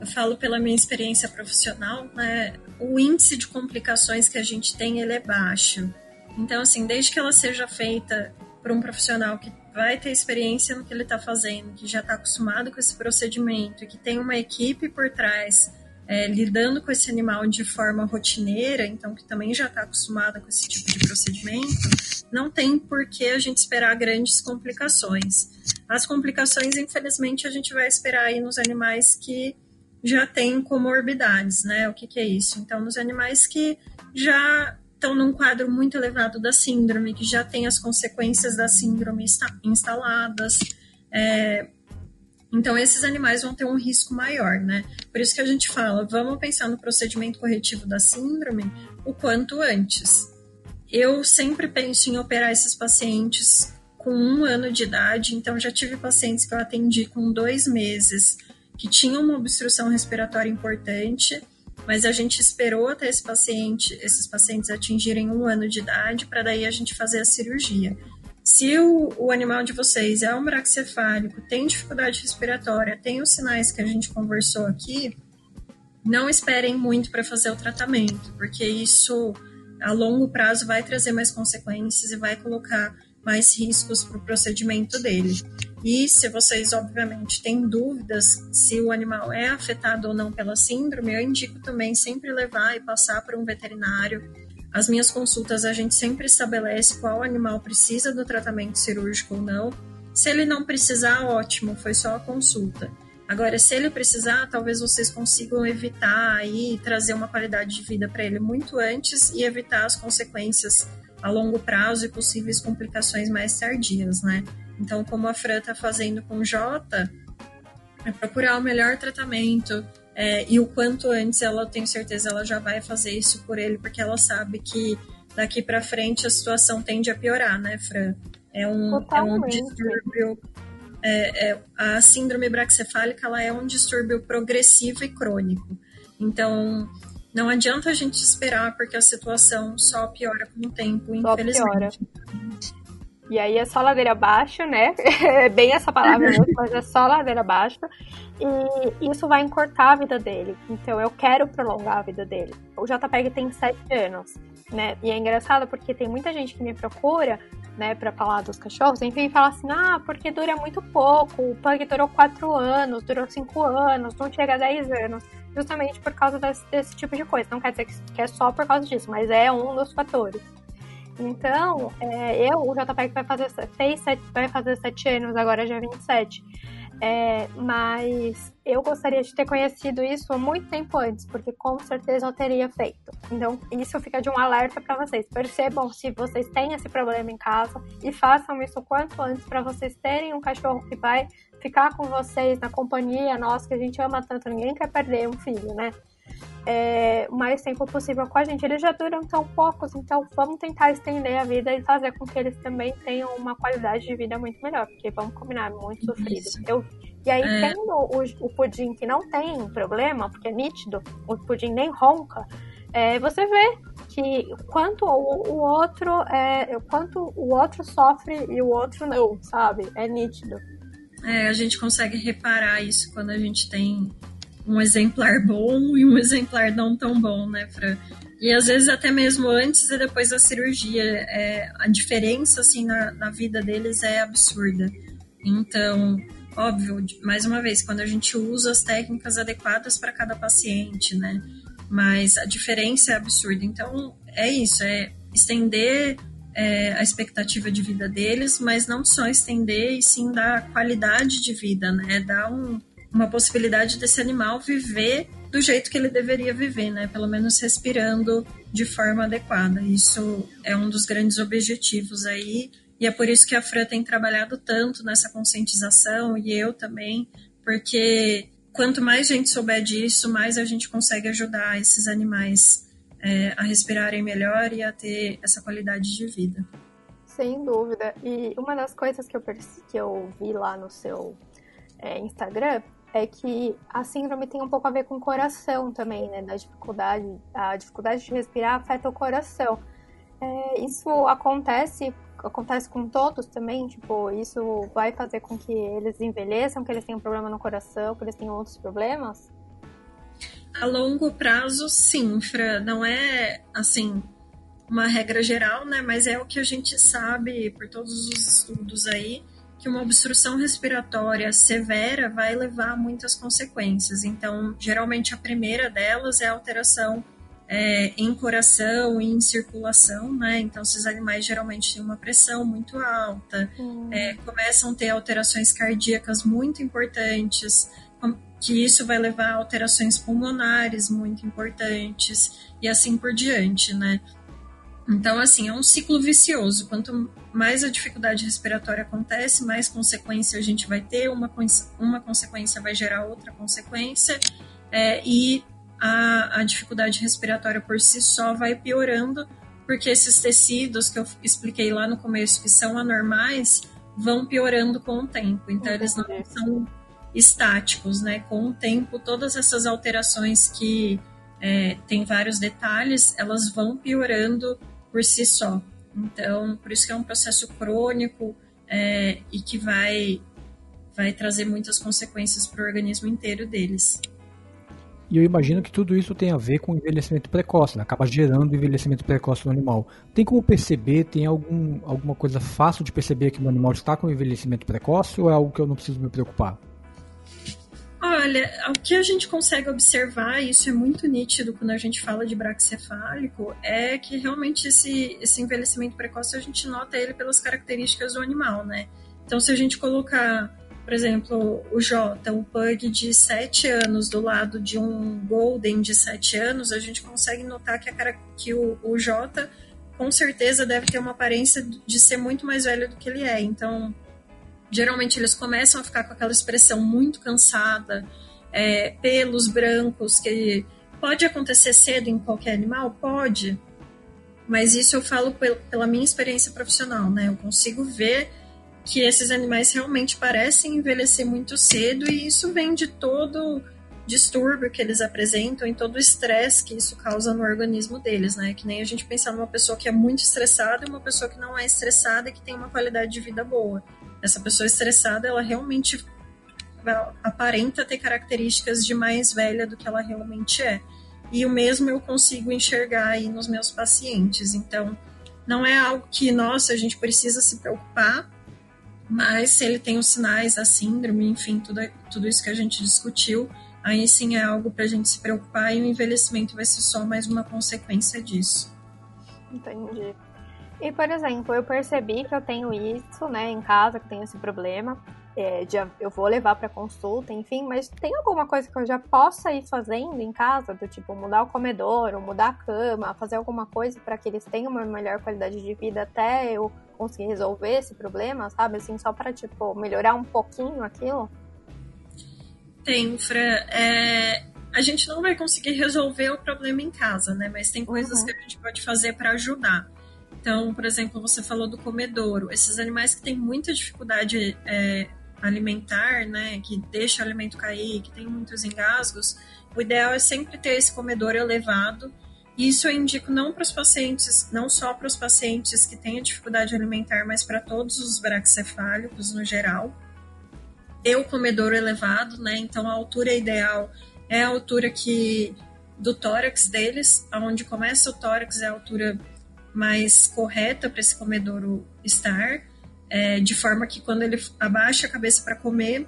eu falo pela minha experiência profissional, né, o índice de complicações que a gente tem, ele é baixo. Então, assim, desde que ela seja feita por um profissional que vai ter experiência no que ele está fazendo, que já está acostumado com esse procedimento, que tem uma equipe por trás é, lidando com esse animal de forma rotineira, então que também já está acostumada com esse tipo de procedimento, não tem por que a gente esperar grandes complicações. As complicações, infelizmente, a gente vai esperar aí nos animais que já têm comorbidades, né? O que, que é isso? Então, nos animais que já estão num quadro muito elevado da síndrome, que já tem as consequências da síndrome instaladas, é, Então, esses animais vão ter um risco maior, né? Por isso que a gente fala, vamos pensar no procedimento corretivo da síndrome o quanto antes. Eu sempre penso em operar esses pacientes com um ano de idade, então já tive pacientes que eu atendi com dois meses que tinham uma obstrução respiratória importante, mas a gente esperou até esse paciente, esses pacientes atingirem um ano de idade para daí a gente fazer a cirurgia. Se o, o animal de vocês é um braxcefálico, tem dificuldade respiratória, tem os sinais que a gente conversou aqui, não esperem muito para fazer o tratamento, porque isso a longo prazo vai trazer mais consequências e vai colocar mais riscos para o procedimento dele. E se vocês, obviamente, têm dúvidas se o animal é afetado ou não pela síndrome, eu indico também sempre levar e passar para um veterinário as minhas consultas a gente sempre estabelece qual animal precisa do tratamento cirúrgico ou não. Se ele não precisar, ótimo, foi só a consulta. Agora, se ele precisar, talvez vocês consigam evitar aí trazer uma qualidade de vida para ele muito antes e evitar as consequências a longo prazo e possíveis complicações mais tardias, né? Então, como a Fran está fazendo com o Jota, é procurar o melhor tratamento, é, e o quanto antes ela, tenho certeza, ela já vai fazer isso por ele, porque ela sabe que daqui para frente a situação tende a piorar, né, Fran? É um, é um distúrbio. É, é, a síndrome braxcefálica ela é um distúrbio progressivo e crônico. Então, não adianta a gente esperar, porque a situação só piora com o tempo, só infelizmente. Piora. E aí é só ladeira abaixo, né? <laughs> É bem essa palavra mesmo, <laughs> mas é só ladeira abaixo. E isso vai encurtar a vida dele. Então eu quero prolongar a vida dele. O JPEG tem 7 anos, né? E é engraçado porque tem muita gente que me procura, né, pra falar dos cachorros, enfim, fala assim: ah, porque dura muito pouco. O Pug durou 4 anos, durou 5 anos, não chega a 10 anos. Justamente por causa desse, desse tipo de coisa. Não quer dizer que é só por causa disso, mas é um dos fatores. Então, é, eu, o JPEG vai fazer, fez sete, vai fazer sete anos, agora já 27. É, mas eu gostaria de ter conhecido isso muito tempo antes, porque com certeza eu teria feito. Então, isso fica de um alerta para vocês. Percebam se vocês têm esse problema em casa e façam isso o quanto antes para vocês terem um cachorro que vai ficar com vocês na companhia nossa, que a gente ama tanto. Ninguém quer perder um filho, né? É, o mais tempo possível com a gente. Eles já duram tão poucos, então vamos tentar estender a vida e fazer com que eles também tenham uma qualidade de vida muito melhor, porque vamos combinar, é muito sofrido. Eu, e aí, é... tendo o, o pudim que não tem problema, porque é nítido, o pudim nem ronca, é, você vê que quanto o, o outro é, quanto o outro sofre e o outro não, sabe? É nítido. É, a gente consegue reparar isso quando a gente tem um exemplar bom e um exemplar não tão bom, né, Fran? E às vezes até mesmo antes e depois da cirurgia, é, a diferença assim na, na vida deles é absurda. Então, óbvio, mais uma vez, quando a gente usa as técnicas adequadas para cada paciente, né? Mas a diferença é absurda. Então, é isso, é estender é, a expectativa de vida deles, mas não só estender, e sim dar qualidade de vida, né? Dar um, uma possibilidade desse animal viver do jeito que ele deveria viver, né? Pelo menos respirando de forma adequada. Isso é um dos grandes objetivos aí, e é por isso que a Fran tem trabalhado tanto nessa conscientização, e eu também, porque quanto mais gente souber disso, mais a gente consegue ajudar esses animais é, a respirarem melhor e a ter essa qualidade de vida. Sem dúvida. E uma das coisas que eu, que eu vi lá no seu é, Instagram é que a síndrome tem um pouco a ver com o coração também, né? Da dificuldade, a dificuldade de respirar afeta o coração. É, isso acontece, acontece com todos também, tipo, isso vai fazer com que eles envelheçam, que eles tenham problema no coração, que eles tenham outros problemas? A longo prazo, sim, Fra. Não é, assim, uma regra geral, né? Mas é o que a gente sabe por todos os estudos aí, que uma obstrução respiratória severa vai levar a muitas consequências. Então, geralmente a primeira delas é a alteração é, em coração e em circulação, né? Então, esses animais geralmente têm uma pressão muito alta, hum. é, começam a ter alterações cardíacas muito importantes, que isso vai levar a alterações pulmonares muito importantes e assim por diante, né? Então, assim, é um ciclo vicioso. Quanto mais a dificuldade respiratória acontece, mais consequência a gente vai ter, uma, uma consequência vai gerar outra consequência, é, e a, a dificuldade respiratória por si só vai piorando, porque esses tecidos que eu expliquei lá no começo, que são anormais, vão piorando com o tempo. Então, eles não são estáticos, né? Com o tempo, todas essas alterações que é, tem vários detalhes, elas vão piorando por si só. Então, por isso que é um processo crônico é, e que vai, vai trazer muitas consequências para o organismo inteiro deles. E eu imagino que tudo isso tem a ver com envelhecimento precoce, né? acaba gerando envelhecimento precoce no animal. Tem como perceber, tem algum, alguma coisa fácil de perceber que o animal está com envelhecimento precoce ou é algo que eu não preciso me preocupar? Olha, o que a gente consegue observar, e isso é muito nítido quando a gente fala de braxcefálico, é que realmente esse, esse envelhecimento precoce a gente nota ele pelas características do animal, né? Então, se a gente colocar por exemplo, o Jota, um pug de 7 anos do lado de um Golden de 7 anos, a gente consegue notar que, a, que o, o Jota com certeza deve ter uma aparência de ser muito mais velho do que ele é. Então, geralmente eles começam a ficar com aquela expressão muito cansada, é, pelos brancos, que pode acontecer cedo em qualquer animal? Pode. Mas isso eu falo pela minha experiência profissional, né? Eu consigo ver que esses animais realmente parecem envelhecer muito cedo e isso vem de todo distúrbio que eles apresentam e todo o estresse que isso causa no organismo deles, né? Que nem a gente pensar numa pessoa que é muito estressada e uma pessoa que não é estressada e que tem uma qualidade de vida boa. Essa pessoa estressada, ela realmente aparenta ter características de mais velha do que ela realmente é. E o mesmo eu consigo enxergar aí nos meus pacientes. Então, não é algo que, nossa, a gente precisa se preocupar, mas se ele tem os sinais, a síndrome, enfim, tudo, tudo isso que a gente discutiu, aí sim é algo para a gente se preocupar e o envelhecimento vai ser só mais uma consequência disso. Entendi. E, por exemplo, eu percebi que eu tenho isso, né, em casa, que tenho esse problema. É, de, eu vou levar para consulta, enfim, mas tem alguma coisa que eu já possa ir fazendo em casa, do tipo mudar o comedor, ou mudar a cama, fazer alguma coisa para que eles tenham uma melhor qualidade de vida até eu conseguir resolver esse problema, sabe? Assim, só para tipo melhorar um pouquinho aquilo? Tem, Fran. É, a gente não vai conseguir resolver o problema em casa, né? Mas tem coisas uhum. que a gente pode fazer para ajudar. Então, por exemplo, você falou do comedouro. Esses animais que têm muita dificuldade é, alimentar, né, que deixa o alimento cair, que tem muitos engasgos, o ideal é sempre ter esse comedor elevado. Isso eu indico não para os pacientes, não só para os pacientes que têm dificuldade alimentar, mas para todos os braxcefálicos no geral. Ter o comedor elevado, né? Então a altura ideal é a altura que do tórax deles, aonde começa o tórax é a altura mais correta para esse comedouro estar é, de forma que quando ele abaixa a cabeça para comer,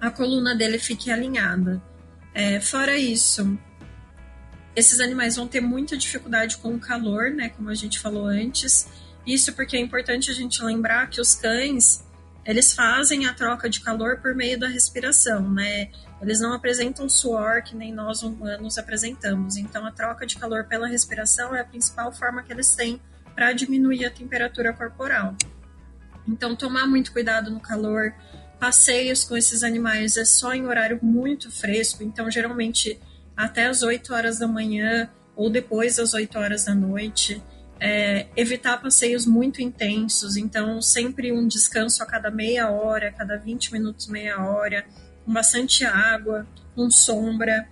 a coluna dele fique alinhada. É, fora isso, esses animais vão ter muita dificuldade com o calor, né, como a gente falou antes. Isso porque é importante a gente lembrar que os cães, eles fazem a troca de calor por meio da respiração, né? Eles não apresentam suor que nem nós humanos apresentamos. Então, a troca de calor pela respiração é a principal forma que eles têm para diminuir a temperatura corporal. Então, tomar muito cuidado no calor. Passeios com esses animais é só em horário muito fresco, então, geralmente até as 8 horas da manhã ou depois das 8 horas da noite. É, evitar passeios muito intensos, então, sempre um descanso a cada meia hora, a cada 20 minutos, meia hora, com bastante água, com sombra.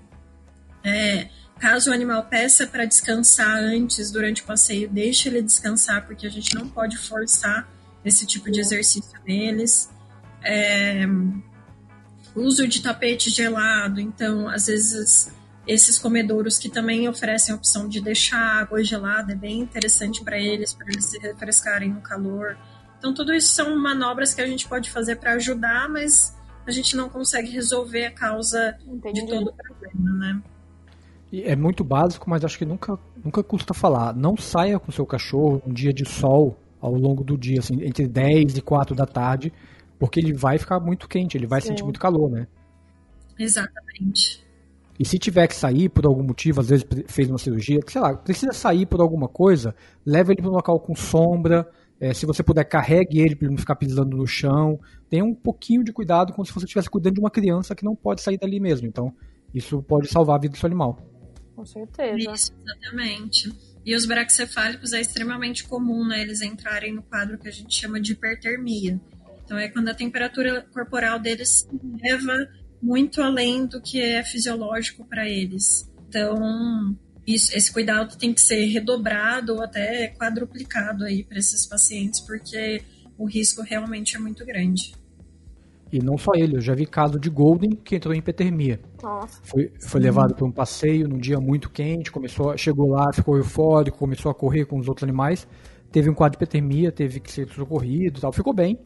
É, caso o animal peça para descansar antes, durante o passeio, deixe ele descansar, porque a gente não pode forçar esse tipo de exercício neles. É, uso de tapete gelado, então, às vezes, esses comedouros que também oferecem a opção de deixar água gelada é bem interessante para eles, para eles se refrescarem no calor. Então, tudo isso são manobras que a gente pode fazer para ajudar, mas a gente não consegue resolver a causa Entendi. de todo o problema, né? É muito básico, mas acho que nunca, nunca custa falar. Não saia com seu cachorro um dia de sol ao longo do dia, assim, entre 10 e 4 da tarde, porque ele vai ficar muito quente, ele vai Sim. sentir muito calor, né? Exatamente. E se tiver que sair por algum motivo, às vezes fez uma cirurgia, sei lá, precisa sair por alguma coisa, leva ele para um local com sombra. É, se você puder, carregue ele para ele não ficar pisando no chão. Tenha um pouquinho de cuidado como se você estivesse cuidando de uma criança que não pode sair dali mesmo. Então, isso pode salvar a vida do seu animal. Com certeza. Isso, exatamente. E os braxcefálicos é extremamente comum, né? Eles entrarem no quadro que a gente chama de hipertermia. Então é quando a temperatura corporal deles leva muito além do que é fisiológico para eles. Então, isso, esse cuidado tem que ser redobrado ou até quadruplicado aí para esses pacientes, porque o risco realmente é muito grande. E não só ele, eu já vi caso de Golden que entrou em hipotermia. Nossa. Foi, foi levado para um passeio num dia muito quente, começou, chegou lá, ficou eufórico, começou a correr com os outros animais, teve um quadro de hipotermia, teve que ser socorrido, tal, ficou bem,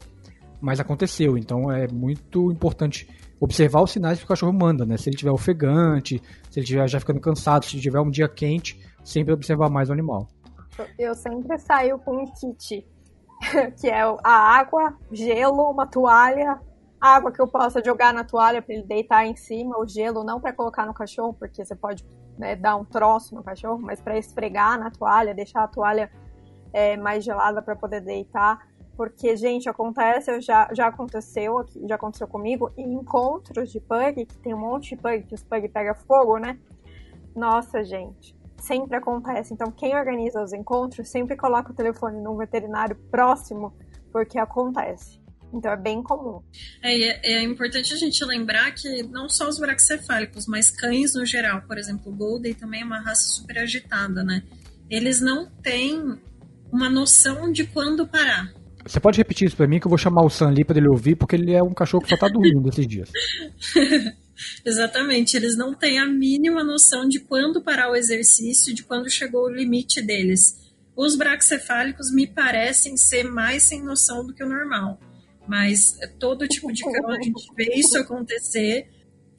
mas aconteceu. Então é muito importante observar os sinais que o cachorro manda, né? Se ele tiver ofegante, se ele estiver já ficando cansado, se tiver um dia quente, sempre observar mais o animal. Eu sempre saio com um kit, <laughs> que é a água, gelo, uma toalha, água que eu possa jogar na toalha para ele deitar em cima, o gelo não para colocar no cachorro, porque você pode né, dar um troço no cachorro, mas para esfregar na toalha, deixar a toalha é, mais gelada para poder deitar. Porque, gente, acontece, já, já aconteceu já aconteceu comigo, em encontros de pug, que tem um monte de pug, que os pug pega fogo, né? Nossa, gente, sempre acontece. Então, quem organiza os encontros sempre coloca o telefone num veterinário próximo, porque acontece. Então é bem comum. É, é importante a gente lembrar que não só os braxcefálicos, mas cães no geral, por exemplo, o Golden também é uma raça super agitada, né? Eles não têm uma noção de quando parar. Você pode repetir isso para mim que eu vou chamar o Sam ali para ele ouvir, porque ele é um cachorro que só tá dormindo esses dias. <laughs> Exatamente, eles não têm a mínima noção de quando parar o exercício, de quando chegou o limite deles. Os braxcefálicos me parecem ser mais sem noção do que o normal, mas todo tipo de <laughs> cão a gente vê isso acontecer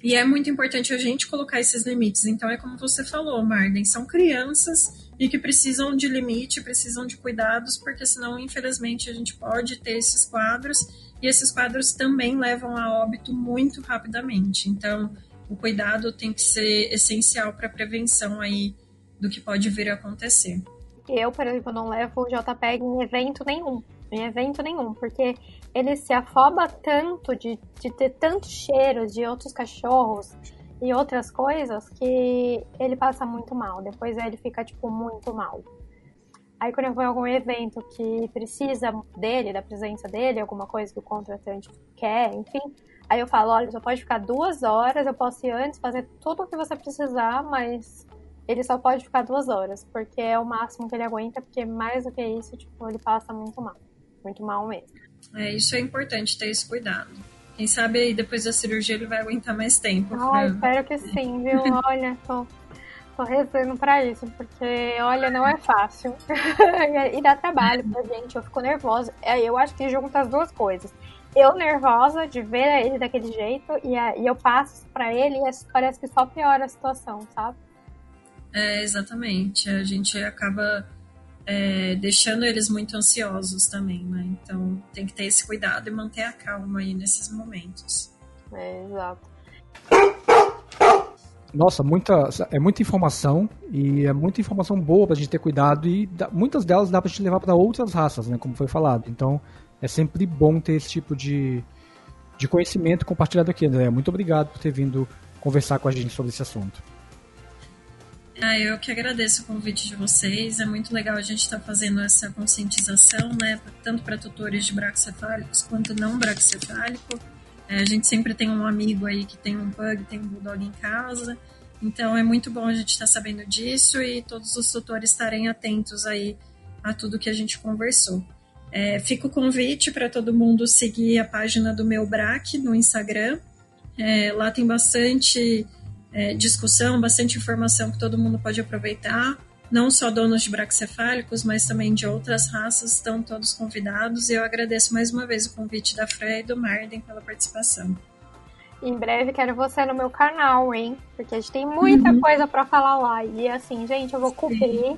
e é muito importante a gente colocar esses limites. Então é como você falou, Marden, são crianças e que precisam de limite, precisam de cuidados, porque senão, infelizmente, a gente pode ter esses quadros e esses quadros também levam a óbito muito rapidamente. Então, o cuidado tem que ser essencial para a prevenção aí do que pode vir a acontecer. Eu, por exemplo, não levo o JPEG em evento nenhum, em evento nenhum, porque ele se afoba tanto de, de ter tantos cheiros de outros cachorros e outras coisas que ele passa muito mal. Depois ele fica, tipo, muito mal. Aí quando eu vou em algum evento que precisa dele, da presença dele, alguma coisa que o contratante quer, enfim, aí eu falo, olha, só pode ficar duas horas, eu posso ir antes, fazer tudo o que você precisar, mas ele só pode ficar duas horas, porque é o máximo que ele aguenta, porque mais do que isso, tipo, ele passa muito mal. Muito mal mesmo. É, isso é importante ter esse cuidado. Quem sabe aí depois da cirurgia ele vai aguentar mais tempo. Ah, espero que sim, viu? <laughs> Olha, tô, tô rezando pra isso, porque, olha, não é fácil. <laughs> e dá trabalho pra gente, eu fico nervosa. É, eu acho que junta as duas coisas. Eu nervosa de ver ele daquele jeito e, e eu passo pra ele e parece que só piora a situação, sabe? É, exatamente. A gente acaba é, deixando eles muito ansiosos também, né? Então tem que ter esse cuidado e manter a calma aí nesses momentos. É, exato. Nossa, muita, é muita informação e é muita informação boa pra gente ter cuidado e dá, muitas delas dá pra gente levar para outras raças, né, como foi falado. Então é sempre bom ter esse tipo de, de conhecimento compartilhado aqui, André. Muito obrigado por ter vindo conversar com a gente sobre esse assunto. Ah, eu que agradeço o convite de vocês. É muito legal a gente estar tá fazendo essa conscientização, né? Tanto para tutores de braxcefálicos quanto não braxcefálico. É, a gente sempre tem um amigo aí que tem um pug, tem um bulldog em casa. Então é muito bom a gente estar tá sabendo disso e todos os tutores estarem atentos aí a tudo que a gente conversou. É, fica o convite para todo mundo seguir a página do meu BRAC no Instagram. É, lá tem bastante é, discussão, bastante informação que todo mundo pode aproveitar. Não só donos de braxcefálicos, mas também de outras raças estão todos convidados. E eu agradeço mais uma vez o convite da Freya e do Marden pela participação. Em breve quero você no meu canal, hein? Porque a gente tem muita uhum. coisa para falar lá. E assim, gente, eu vou cobrir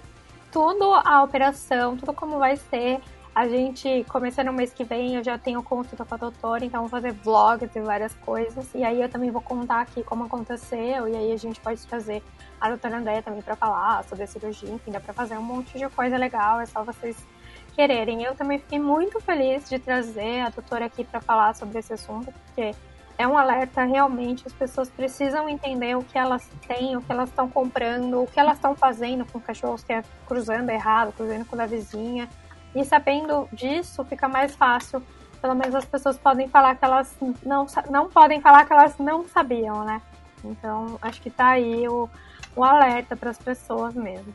tudo a operação, tudo como vai ser. A gente, começando no mês que vem, eu já tenho consulta com a doutora, então vou fazer vlogs e várias coisas. E aí eu também vou contar aqui como aconteceu, e aí a gente pode trazer a doutora Andréia também para falar sobre a cirurgia, enfim, dá para fazer um monte de coisa legal, é só vocês quererem. Eu também fiquei muito feliz de trazer a doutora aqui para falar sobre esse assunto, porque é um alerta realmente, as pessoas precisam entender o que elas têm, o que elas estão comprando, o que elas estão fazendo com cachorros que é cruzando errado, cruzando com a vizinha. E sabendo disso, fica mais fácil. Pelo menos as pessoas podem falar que elas não, não podem falar que elas não sabiam, né? Então, acho que tá aí o, o alerta para as pessoas mesmo.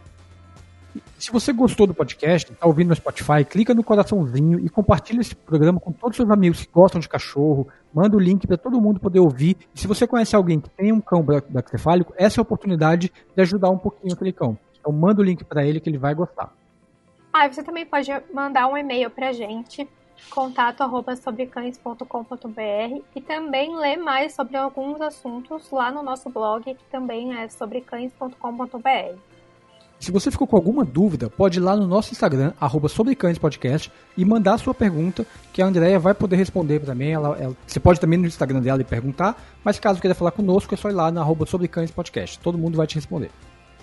Se você gostou do podcast, está ouvindo no Spotify, clica no coraçãozinho e compartilha esse programa com todos os seus amigos que gostam de cachorro. Manda o link para todo mundo poder ouvir. E se você conhece alguém que tem um cão bracefálico, essa é a oportunidade de ajudar um pouquinho aquele cão. Então manda o link para ele que ele vai gostar. Ah, você também pode mandar um e-mail para a gente, contato arroba sobrecães.com.br e também ler mais sobre alguns assuntos lá no nosso blog, que também é sobrecães.com.br. Se você ficou com alguma dúvida, pode ir lá no nosso Instagram, arroba Podcast, e mandar a sua pergunta, que a Andrea vai poder responder também. Ela, ela, você pode também no Instagram dela e perguntar, mas caso queira falar conosco, é só ir lá na arroba Podcast. Todo mundo vai te responder.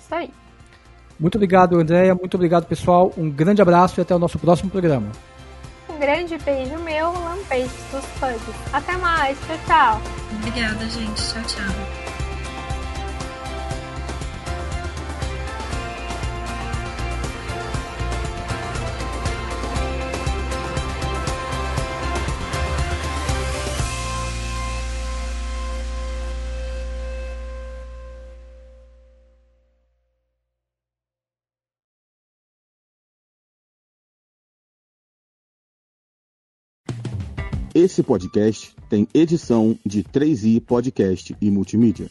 Isso aí. Muito obrigado, Andréia. Muito obrigado, pessoal. Um grande abraço e até o nosso próximo programa. Um grande beijo meu, lampejo dos fãs. Até mais. Tchau, tchau. Obrigada, gente. Tchau, tchau. Esse podcast tem edição de 3i Podcast e Multimídia.